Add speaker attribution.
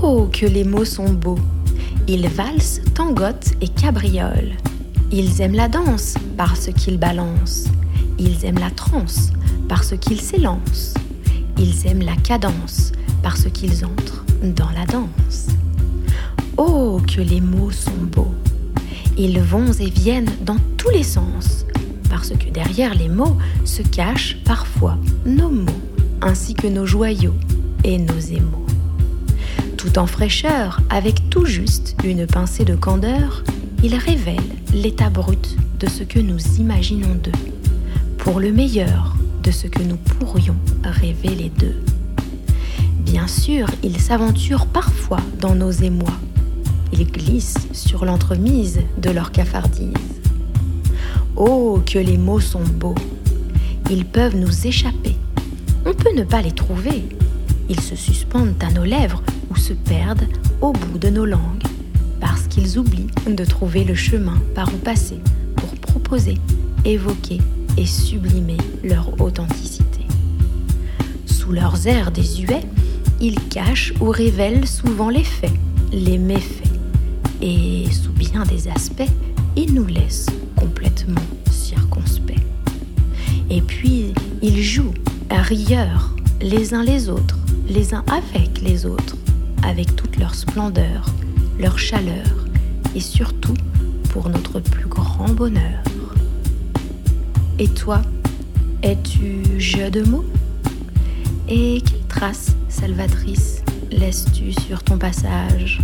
Speaker 1: Oh, que les mots sont beaux Ils valsent, tangotent et cabriolent. Ils aiment la danse parce qu'ils balancent. Ils aiment la transe parce qu'ils s'élancent. Ils aiment la cadence parce qu'ils entrent dans la danse. Oh, que les mots sont beaux Ils vont et viennent dans tous les sens, parce que derrière les mots se cachent parfois nos mots, ainsi que nos joyaux et nos émaux. Tout en fraîcheur, avec tout juste une pincée de candeur, ils révèlent l'état brut de ce que nous imaginons d'eux, pour le meilleur de ce que nous pourrions révéler d'eux. Bien sûr, ils s'aventurent parfois dans nos émois. Ils glissent sur l'entremise de leur cafardise. Oh, que les mots sont beaux. Ils peuvent nous échapper. On peut ne pas les trouver. Ils se suspendent à nos lèvres ou se perdent au bout de nos langues, parce qu'ils oublient de trouver le chemin par où passer pour proposer, évoquer et sublimer leur authenticité. Sous leurs airs désuets, ils cachent ou révèlent souvent les faits, les méfaits. Et sous bien des aspects, ils nous laissent complètement circonspects. Et puis, ils jouent à rieur les uns les autres, les uns avec les autres, avec toute leur splendeur, leur chaleur, et surtout pour notre plus grand bonheur. Et toi, es-tu jeu de mots? Et quelle trace salvatrice laisses-tu sur ton passage?